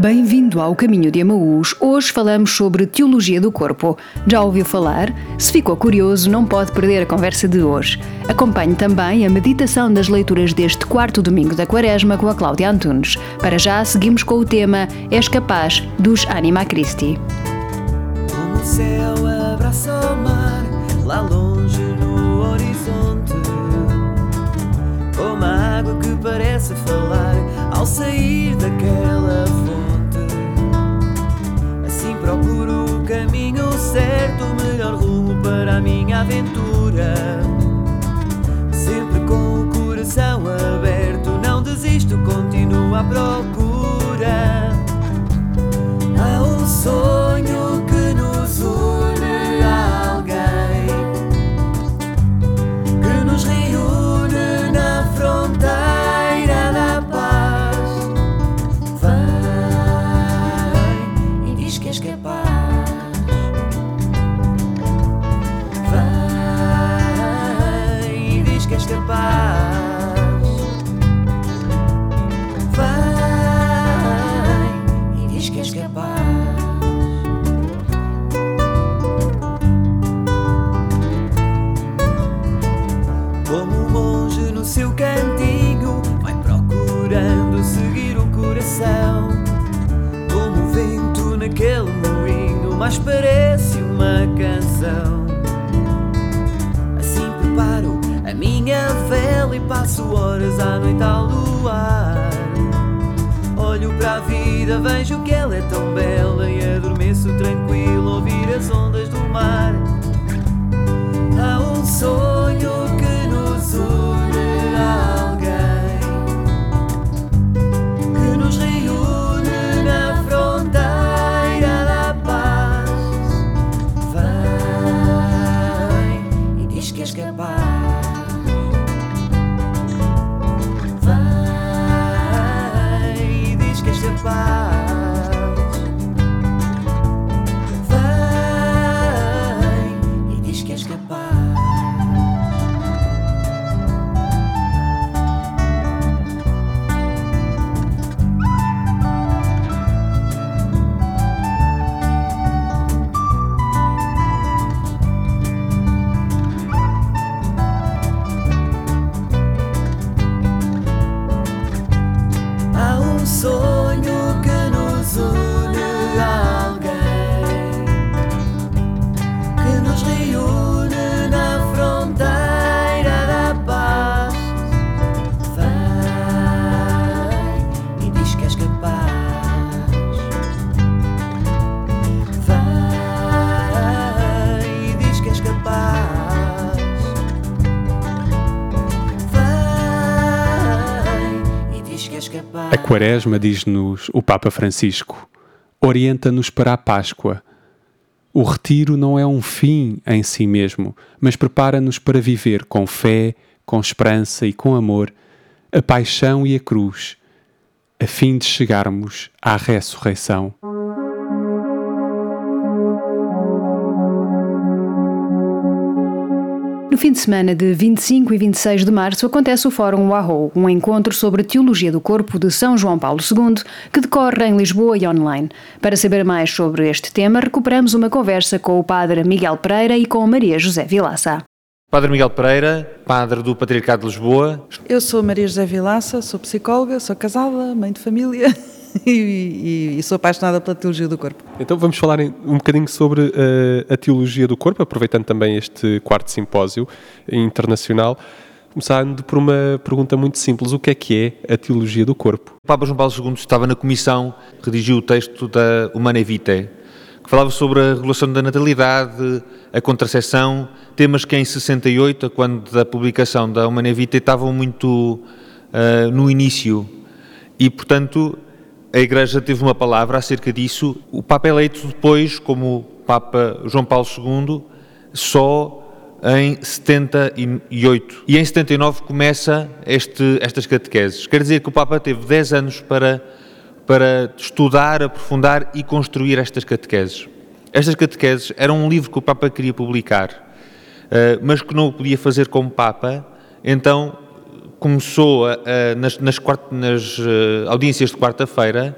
Bem-vindo ao Caminho de Amaús. Hoje falamos sobre teologia do corpo. Já ouviu falar? Se ficou curioso, não pode perder a conversa de hoje. Acompanhe também a meditação das leituras deste quarto domingo da Quaresma com a Cláudia Antunes. Para já, seguimos com o tema És capaz dos Anima Christi. Como o céu abraça o mar, lá longe no horizonte. Como a água que parece falar aventura. Sempre com o coração aberto, não desisto, continuo à procura. Parece uma canção. Assim preparo a minha vela e passo horas à noite ao luar. Olho para a vida, vejo A Quaresma, diz-nos o Papa Francisco, orienta-nos para a Páscoa. O retiro não é um fim em si mesmo, mas prepara-nos para viver com fé, com esperança e com amor a paixão e a cruz, a fim de chegarmos à ressurreição. No fim de semana de 25 e 26 de março acontece o Fórum Wahoo, um encontro sobre a teologia do corpo de São João Paulo II, que decorre em Lisboa e online. Para saber mais sobre este tema, recuperamos uma conversa com o padre Miguel Pereira e com Maria José Vilaça. Padre Miguel Pereira, padre do Patriarcado de Lisboa. Eu sou Maria José Vilaça, sou psicóloga, sou casada, mãe de família e, e- e sou apaixonada pela teologia do corpo. Então vamos falar um bocadinho sobre eh, a teologia do corpo, aproveitando também este quarto simpósio internacional. Começando por uma pergunta muito simples: o que é que é a teologia do corpo? O Papa João Paulo II estava na comissão que redigiu o texto da Humanae Vitae, que falava sobre a regulação da natalidade, a contracepção, temas que em 68, quando da publicação da Humanae Vitae, estavam muito ah, no início. E, portanto, a Igreja teve uma palavra acerca disso. O Papa eleito depois, como Papa João Paulo II, só em 78. E em 79 começa este, estas catequeses. Quer dizer que o Papa teve 10 anos para, para estudar, aprofundar e construir estas catequeses. Estas catequeses eram um livro que o Papa queria publicar, eh, mas que não o podia fazer como Papa, então começou a- a- nas, nas nas, eh, audiências de quarta-feira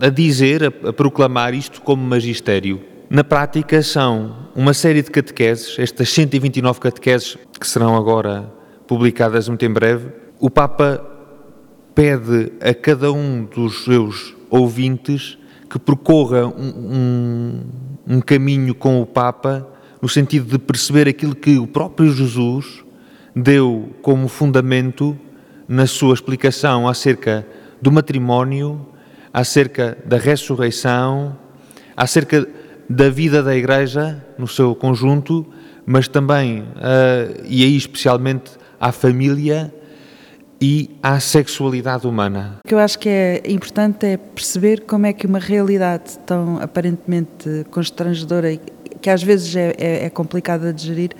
a dizer, a, a proclamar isto como magistério. Na prática, são uma série de catequeses, estas 129 catequeses que serão agora publicadas muito em breve. O Papa pede a cada um dos seus ouvintes que percorra um, um, um caminho com o Papa no sentido de perceber aquilo que o próprio Jesus deu como fundamento na sua explicação acerca do matrimónio, acerca da ressurreição, acerca da vida da Igreja no seu conjunto, mas também, uh, e aí especialmente, à família e à sexualidade humana. O que eu acho que é importante é perceber como é que uma realidade tão aparentemente constrangedora, que às vezes é, é, é complicada de gerir,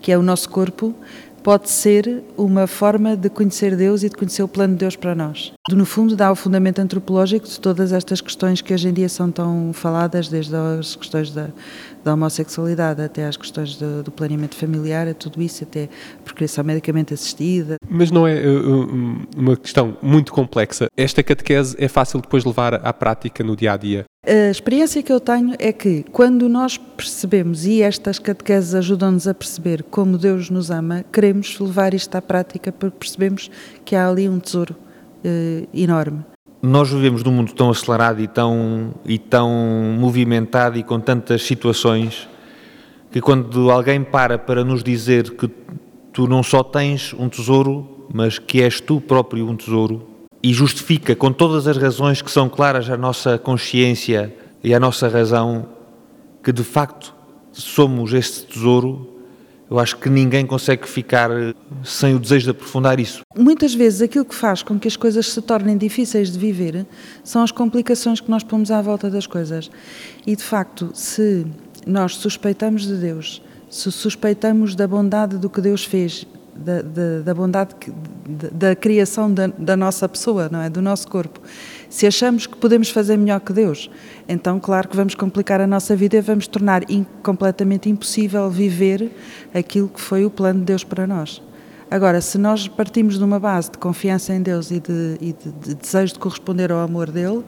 que é o nosso corpo, pode ser uma forma de conhecer Deus e de conhecer o plano de Deus para nós. No fundo, dá o fundamento antropológico de todas estas questões que hoje em dia são tão faladas, desde as questões da, da homossexualidade até às questões do, do planeamento familiar, a tudo isso, até procriação medicamente assistida. Mas não é uh, uma questão muito complexa. Esta catequese é fácil depois levar à prática no dia a dia? A experiência que eu tenho é que quando nós percebemos, e estas catequeses ajudam-nos a perceber como Deus nos ama, queremos levar isto à prática porque percebemos que há ali um tesouro uh, enorme. Nós vivemos num mundo tão acelerado e tão, e tão movimentado e com tantas situações que quando alguém para para nos dizer que tu não só tens um tesouro, mas que és tu próprio um tesouro, e justifica com todas as razões que são claras à nossa consciência e à nossa razão que de facto somos este tesouro, eu acho que ninguém consegue ficar sem o desejo de aprofundar isso. Muitas vezes aquilo que faz com que as coisas se tornem difíceis de viver são as complicações que nós pomos à volta das coisas. E de facto, se nós suspeitamos de Deus, se suspeitamos da bondade do que Deus fez da, da, da bondade que, da, da, criação da, da, nossa pessoa, não é? Do nosso corpo. Se achamos que podemos fazer melhor que Deus, então, claro que vamos complicar a nossa vida e vamos tornar in, completamente impossível viver aquilo que foi o plano de Deus para nós. Agora, se nós partimos de uma base de confiança em Deus e de, e de, de desejo de corresponder ao amor dele,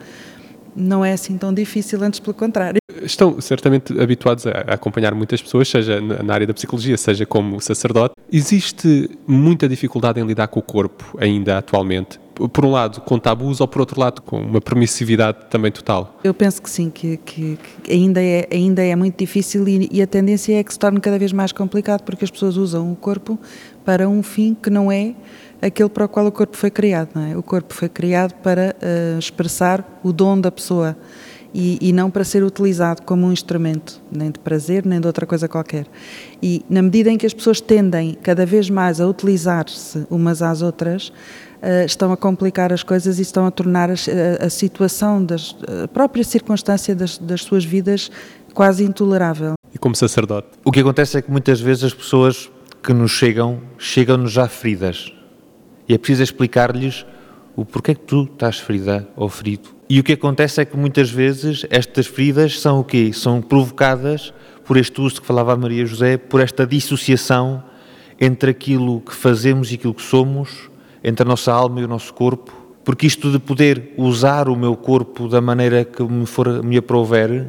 não é assim tão difícil, antes pelo contrário. Estão certamente habituados a acompanhar muitas pessoas, seja na área da psicologia, seja como sacerdote. Existe muita dificuldade em lidar com o corpo ainda atualmente? Por um lado, com tabus, ou por outro lado, com uma permissividade também total? Eu penso que sim, que, que, que ainda, é, ainda é muito difícil e, e a tendência é que se torne cada vez mais complicado porque as pessoas usam o corpo para um fim que não é aquele para o qual o corpo foi criado. Não é? O corpo foi criado para uh, expressar o dom da pessoa e, e, não para ser utilizado como um instrumento, nem de prazer, nem de outra coisa qualquer. E na medida em que as pessoas tendem cada vez mais a utilizar-se umas às outras, uh, estão a complicar as coisas e estão a tornar a, a, a situação, das, a própria circunstância das, das suas vidas quase intolerável. E como sacerdote? O que acontece é que muitas vezes as pessoas que nos chegam, chegam-nos já feridas e é preciso explicar-lhes o porquê que tu estás ferida ou ferido. E o que acontece é que muitas vezes estas feridas são o quê? São provocadas por este uso que falava a Maria José, por esta dissociação entre aquilo que fazemos e aquilo que somos, entre a nossa alma e o nosso corpo, porque isto de poder usar o meu corpo da maneira que me for me aprouver,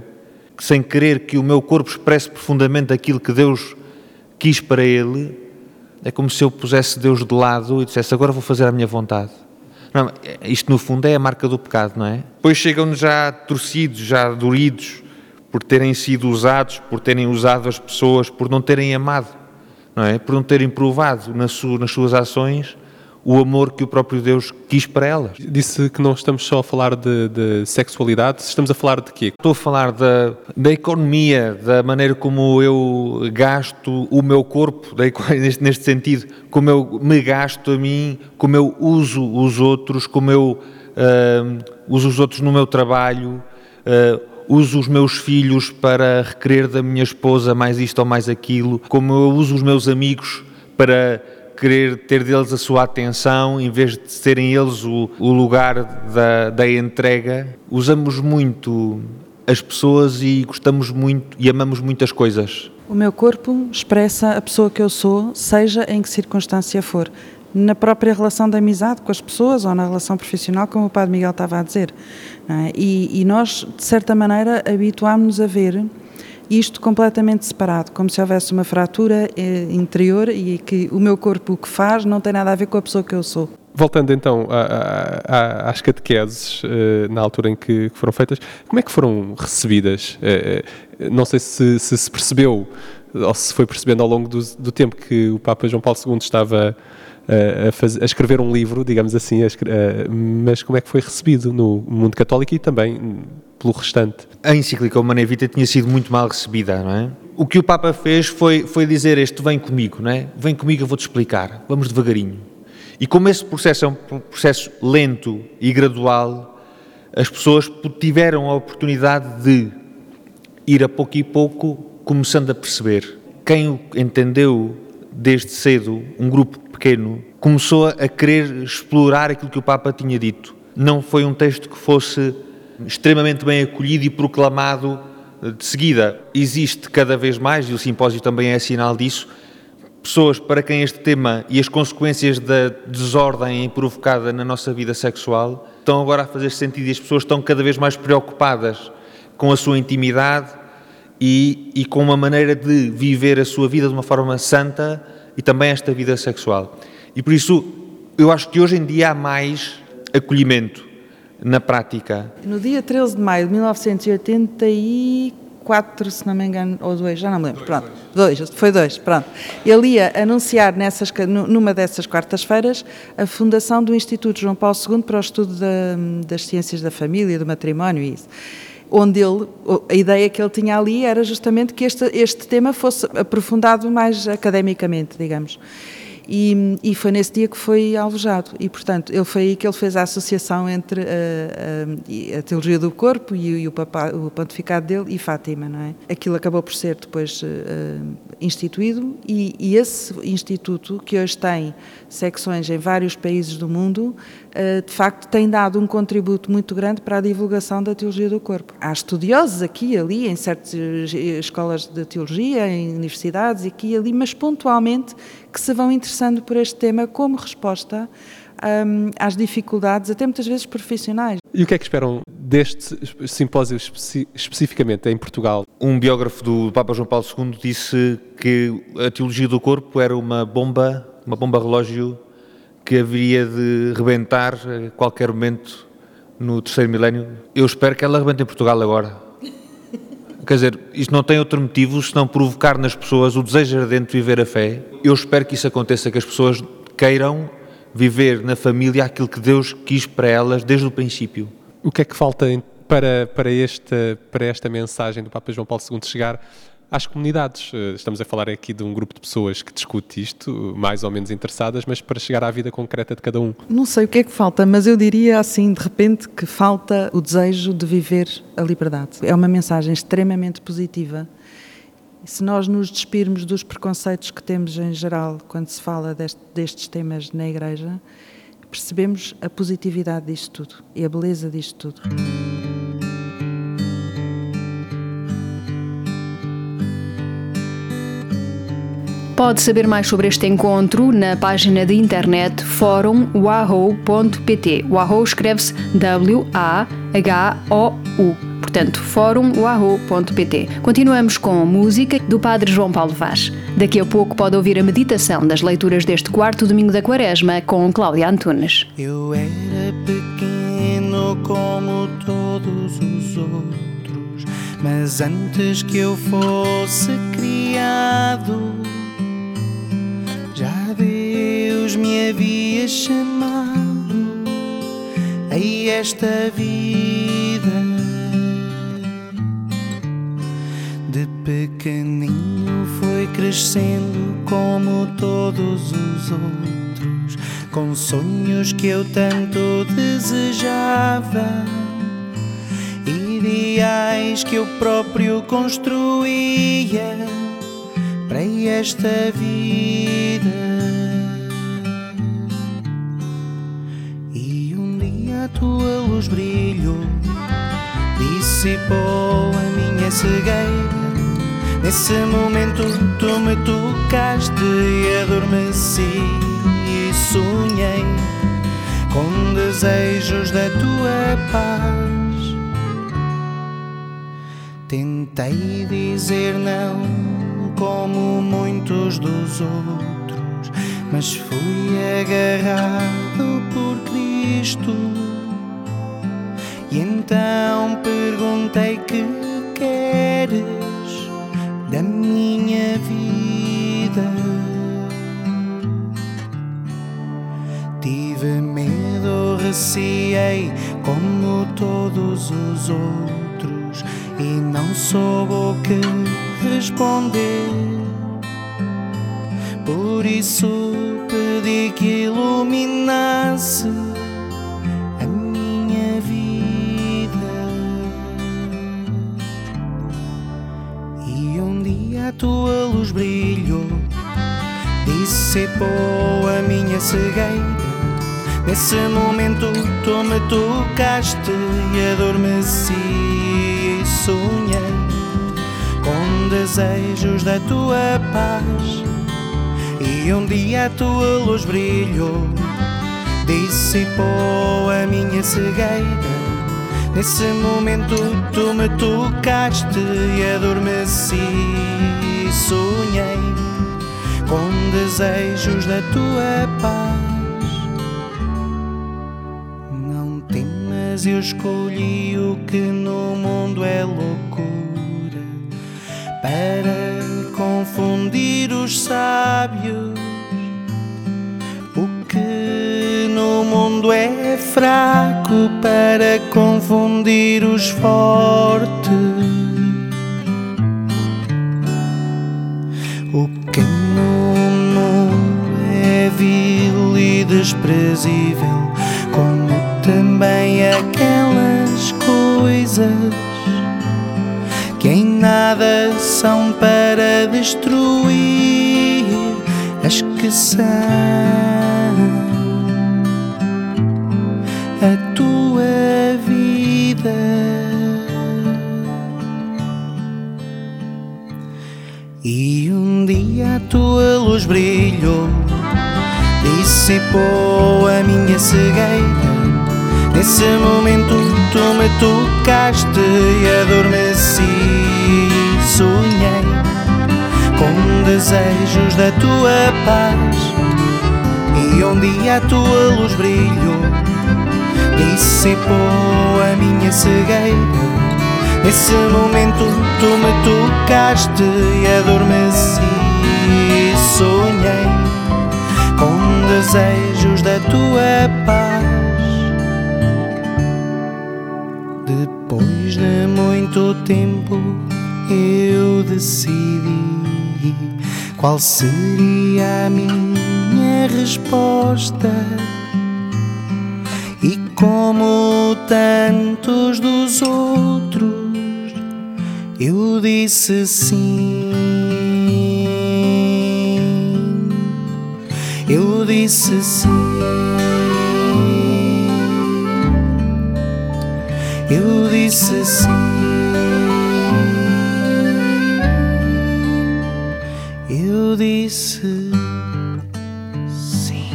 sem querer que o meu corpo expresse profundamente aquilo que Deus quis para ele, é como se eu pusesse Deus de lado e dissesse agora vou fazer a minha vontade. Não, isto no fundo é a marca do pecado, não é? Depois chegam-nos já torcidos, já doridos, por terem sido usados, por terem usado as pessoas, por não terem amado, não é? Por não terem provado nas suas ações o amor que o próprio Deus quis para elas. Disse que não estamos só a falar de, de sexualidade, estamos a falar de quê? Estou a falar da, da economia, da maneira como eu gasto o meu corpo, neste, neste sentido, como eu me gasto a mim, como eu uso os outros, como eu uh, uso os outros no meu trabalho, uh, uso os meus filhos para requerer da minha esposa mais isto ou mais aquilo, como eu uso os meus amigos para querer ter deles a sua atenção, em vez de serem eles o, o lugar da, da entrega. Usamos muito as pessoas e gostamos muito e amamos muitas coisas. O meu corpo expressa a pessoa que eu sou, seja em que circunstância for. Na própria relação de amizade com as pessoas ou na relação profissional, como o Padre Miguel estava a dizer. É? E, e, nós, de certa maneira, habituámos-nos a ver isto completamente separado, como se houvesse uma fratura eh, interior e que o meu corpo o que faz não tem nada a ver com a pessoa que eu sou. Voltando então a, a, às catequeses, eh, na altura em que, foram feitas, como é que foram recebidas? Eh não sei se, se, se percebeu ou se foi percebendo ao longo do, do tempo que o Papa João Paulo II estava a, fazer, a, escrever um livro, digamos assim, a, mas como é que foi recebido no mundo católico e também pelo restante? A encíclica Humana Vita tinha sido muito mal recebida, não é? O que o Papa fez foi, foi dizer este, vem comigo, não é? Vem comigo, eu vou-te explicar, vamos devagarinho. E como esse processo é um processo lento e gradual, as pessoas tiveram a oportunidade de ir a pouco e pouco começando a perceber. Quem o entendeu desde cedo, um grupo pequeno, começou a querer explorar aquilo que o Papa tinha dito. Não foi um texto que fosse extremamente bem acolhido e proclamado de seguida. Existe cada vez mais, e o simpósio também é sinal disso, pessoas para quem este tema e as consequências da desordem provocada na nossa vida sexual estão agora a fazer sentido e as pessoas estão cada vez mais preocupadas com a sua intimidade e, e com uma maneira de viver a sua vida de uma forma santa e também esta vida sexual. E por isso eu acho que hoje em dia há mais acolhimento na prática. No dia 13 de maio de 1984, se não me engano, ou dois, já não me lembro, pronto, dois, foi dois, pronto. Ele ia anunciar nessas, numa dessas quartas-feiras a fundação do Instituto João Paulo II para o estudo da, das ciências da família, do matrimónio e isso onde ele, a ideia que ele tinha ali era justamente que este, este tema fosse aprofundado mais academicamente, digamos. E, e, foi nesse dia que foi alvejado. E, portanto, ele foi aí que ele fez a associação entre a, a, a teologia do corpo e, e o, papa, o, pontificado dele e Fátima, não é? Aquilo acabou por ser depois uh, instituído e, e, esse instituto, que hoje tem secções em vários países do mundo, de facto tem dado um contributo muito grande para a divulgação da teologia do corpo. Há estudiosos aqui e ali, em certas escolas de teologia, em universidades, aqui e ali, mas pontualmente que se vão interessando por este tema como resposta um, às dificuldades, até muitas vezes profissionais. E o que é que esperam deste simpósio especi especificamente em Portugal? Um biógrafo do Papa João Paulo II disse que a teologia do corpo era uma bomba, uma bomba relógio que haveria de rebentar a qualquer momento no terceiro milénio. Eu espero que ela rebente em Portugal agora. Quer dizer, isto não tem outro motivo senão provocar nas pessoas o desejo ardente de viver a fé. Eu espero que isso aconteça, que as pessoas queiram viver na família aquilo que Deus quis para elas desde o princípio. O que é que falta para, para, esta, para esta mensagem do Papa João Paulo II chegar às comunidades. Eh, estamos a falar aqui de um grupo de pessoas que discute isto, mais ou menos interessadas, mas para chegar à vida concreta de cada um. Não sei o que é que falta, mas eu diria assim, de repente, que falta o desejo de viver a liberdade. É uma mensagem extremamente positiva. Se nós nos despirmos dos preconceitos que temos em geral quando se fala deste, destes temas na Igreja, percebemos a positividade disto tudo e a beleza disto tudo. Pode saber mais sobre este encontro na página de internet fórumwahoo.pt. Wahoo escreve-se W-A-H-O-U. Portanto, fórumwahoo.pt. Continuamos com música do Padre João Paulo Vaz. Daqui a pouco pode ouvir a meditação das leituras deste quarto domingo da Quaresma com Cláudia Antunes. Eu era pequeno como todos os outros, mas antes que eu fosse criado Deus me havia chamado a esta vida. De pequenino foi crescendo como todos os outros, com sonhos que eu tanto desejava, ideais que eu próprio construía para esta vida. tua luz brilhou, dissipou a minha cegueira. Nesse momento tu me tocaste e adormeci e sonhei com desejos da tua paz. Tentei dizer não como muitos dos outros, mas fui agarrado por Cristo. E então perguntei que queres da minha vida. Tive medo, receei como todos os outros e não soube o que responder. Por isso pedi que iluminasse a minha vida. E um dia a tua luz brilhou, dissipou a minha cegueira. Nesse momento tu me tocaste e adormeci e sonhei desejos da tua paz. E um dia a tua luz brilhou, dissipou a minha cegueira. Nesse momento tu me tocaste e adormeci sonhei com desejos da tua paz. Não temas, eu escolhi o que no mundo é loucura para confundir os sábios. O que no mundo é fraco para confundir os fortes. O que no mundo é vil e desprezível, como também aquelas coisas nada são para destruir as que são a tua vida. E um dia a tua luz brilhou, dissipou a minha cegueira. Nesse momento tu me tocaste e adormeci e sonhei com desejos da tua paz. E um dia a tua luz brilhou, dissipou a minha cegueira. Nesse momento tu me tocaste e adormeci sonhei com desejos da tua paz. Decidi qual seria a minha resposta. E como tantos dos outros, eu disse sim. Eu disse sim. Eu disse sim. Disse sim.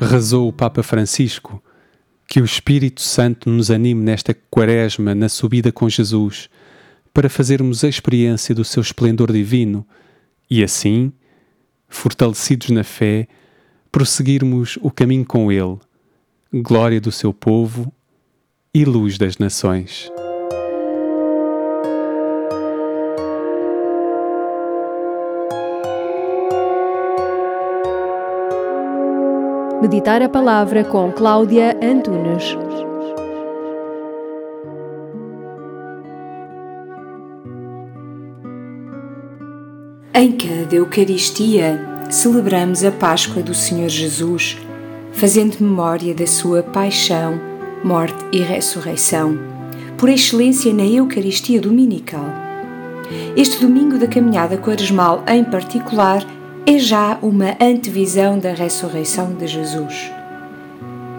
Rezou o Papa Francisco que o Espírito Santo nos anime nesta quaresma na subida com Jesus para fazermos a experiência do seu esplendor divino e assim, fortalecidos na fé, prosseguirmos o caminho com Ele, glória do seu povo e luz das nações. Meditar a palavra com Cláudia Antunes. Em cada Eucaristia celebramos a Páscoa do Senhor Jesus, fazendo memória da sua paixão, morte e ressurreição, por excelência na Eucaristia Dominical. Este domingo da caminhada quaresmal, em particular, é já uma antevisão da ressurreição de Jesus.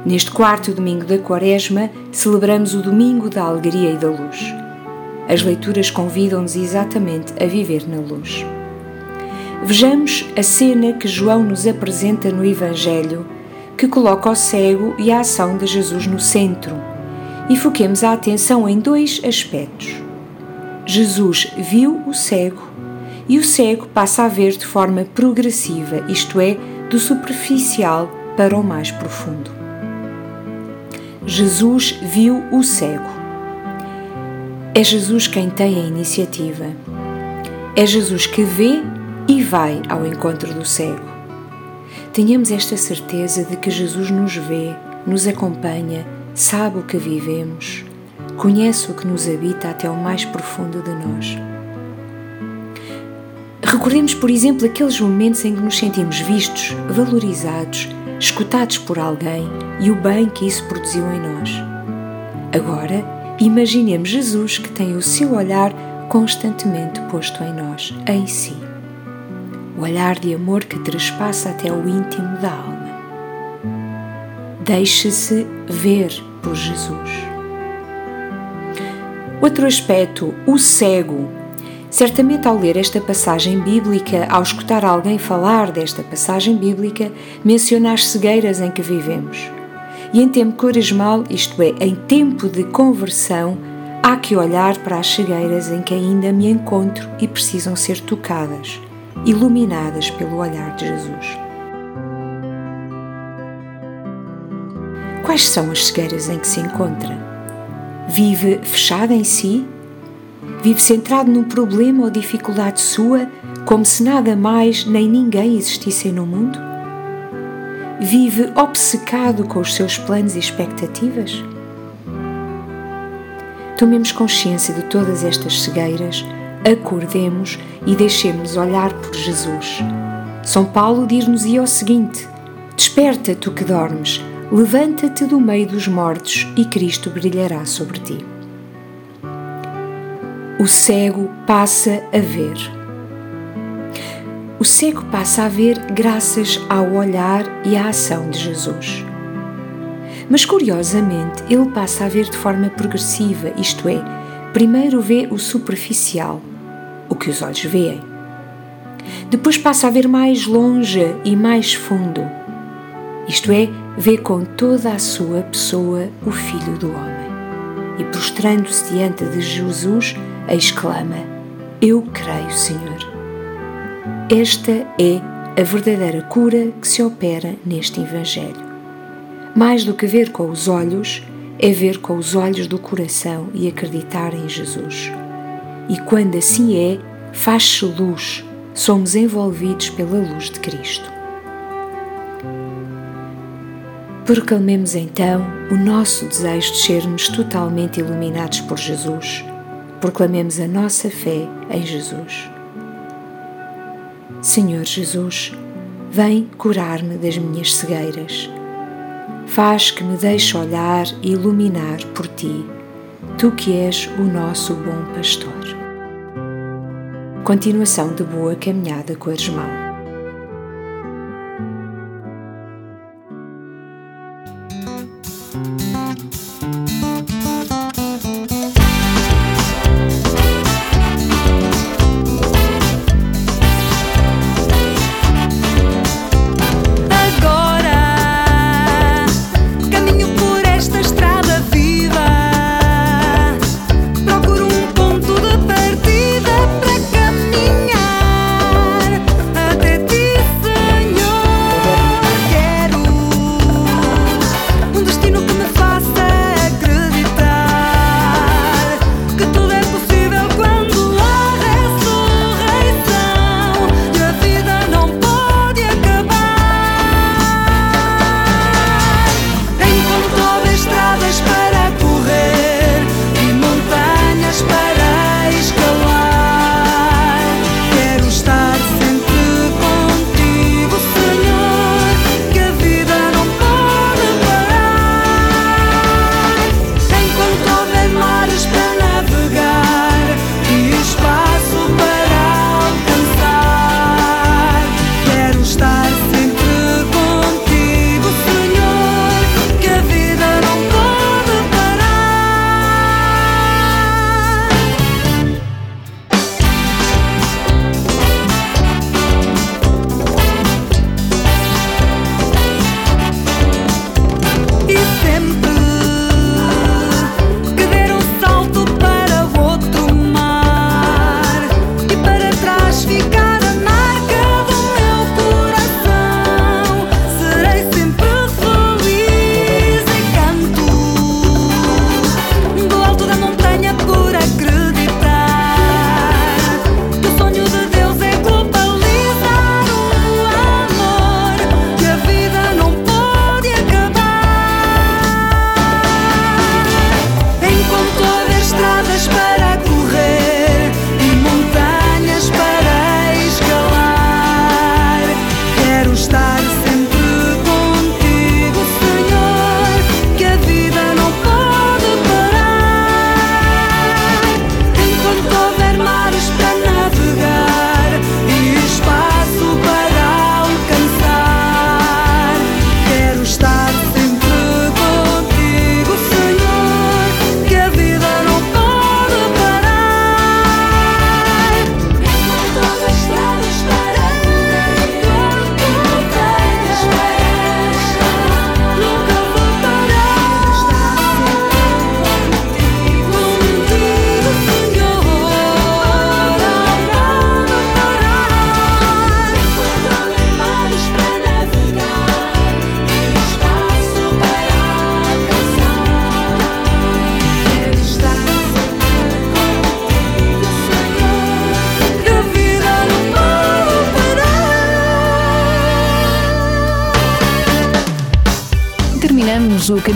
Neste quarto domingo da Quaresma, celebramos o Domingo da Alegria e da Luz. As leituras convidam-nos exatamente a viver na luz. Vejamos a cena que João nos apresenta no Evangelho, que coloca o cego e a ação de Jesus no centro, e foquemos a atenção em dois aspectos. Jesus viu o cego e o cego passa a ver de forma progressiva, isto é, do superficial para o mais profundo. Jesus viu o cego. É Jesus quem tem a iniciativa. É Jesus que vê e vai ao encontro do cego. Tenhamos esta certeza de que Jesus nos vê, nos acompanha, sabe o que vivemos, conhece o que nos habita até o mais profundo de nós. Recordemos, por exemplo, aqueles momentos em que nos sentimos vistos, valorizados, escutados por alguém e o bem que isso produziu em nós. Agora, imaginemos Jesus que tem o seu olhar constantemente posto em nós, em si. Olhar de amor que trespassa até o íntimo da alma. Deixe-se ver por Jesus. Outro aspecto, o cego Certamente, ao ler esta passagem bíblica, ao escutar alguém falar desta passagem bíblica, menciona as cegueiras em que vivemos. E em tempo quaresmal, isto é, em tempo de conversão, há que olhar para as cegueiras em que ainda me encontro e precisam ser tocadas, iluminadas pelo olhar de Jesus. Quais são as cegueiras em que se encontra? Vive fechada em si Vive centrado num problema ou dificuldade sua, como se nada mais nem ninguém existissem no mundo? Vive obcecado com os seus planos e expectativas? Tomemos consciência de todas estas cegueiras, acordemos e deixemos olhar por Jesus. São Paulo dir-nos-ia o seguinte: Desperta, tu que dormes, levanta-te do meio dos mortos e Cristo brilhará sobre ti o cego passa a ver. O cego passa a ver graças ao olhar e à ação de Jesus. Mas curiosamente, ele passa a ver de forma progressiva, isto é, primeiro vê o superficial, o que os olhos veem. Depois passa a ver mais longe e mais fundo, isto é, vê com toda a sua pessoa o Filho do Homem. E prostrando-se diante de Jesus, exclama: Eu creio, Senhor. Esta é a verdadeira cura que se opera neste Evangelho. Mais do que ver com os olhos, é ver com os olhos do coração e acreditar em Jesus. E quando assim é, faz-se luz, somos envolvidos pela luz de Cristo. Proclamemos então o nosso desejo de sermos totalmente iluminados por Jesus proclamemos a nossa fé em Jesus. Senhor Jesus, vem curar-me das minhas cegueiras. Faz que me deixe olhar e iluminar por ti, tu que és o nosso bom pastor. Continuação de boa caminhada com a irmão.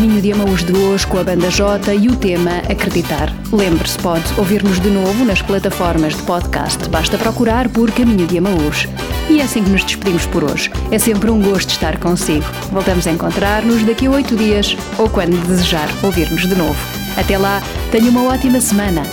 Caminho de Amaús de hoje com a banda J e o tema Acreditar. Lembre-se, pode ouvir-nos de novo nas plataformas de podcast. Basta procurar por Caminho de Amaús. E é assim que nos despedimos por hoje. É sempre um gosto estar consigo. Voltamos a encontrar-nos daqui a oito dias ou quando desejar ouvir-nos de novo. Até lá, tenha uma ótima semana.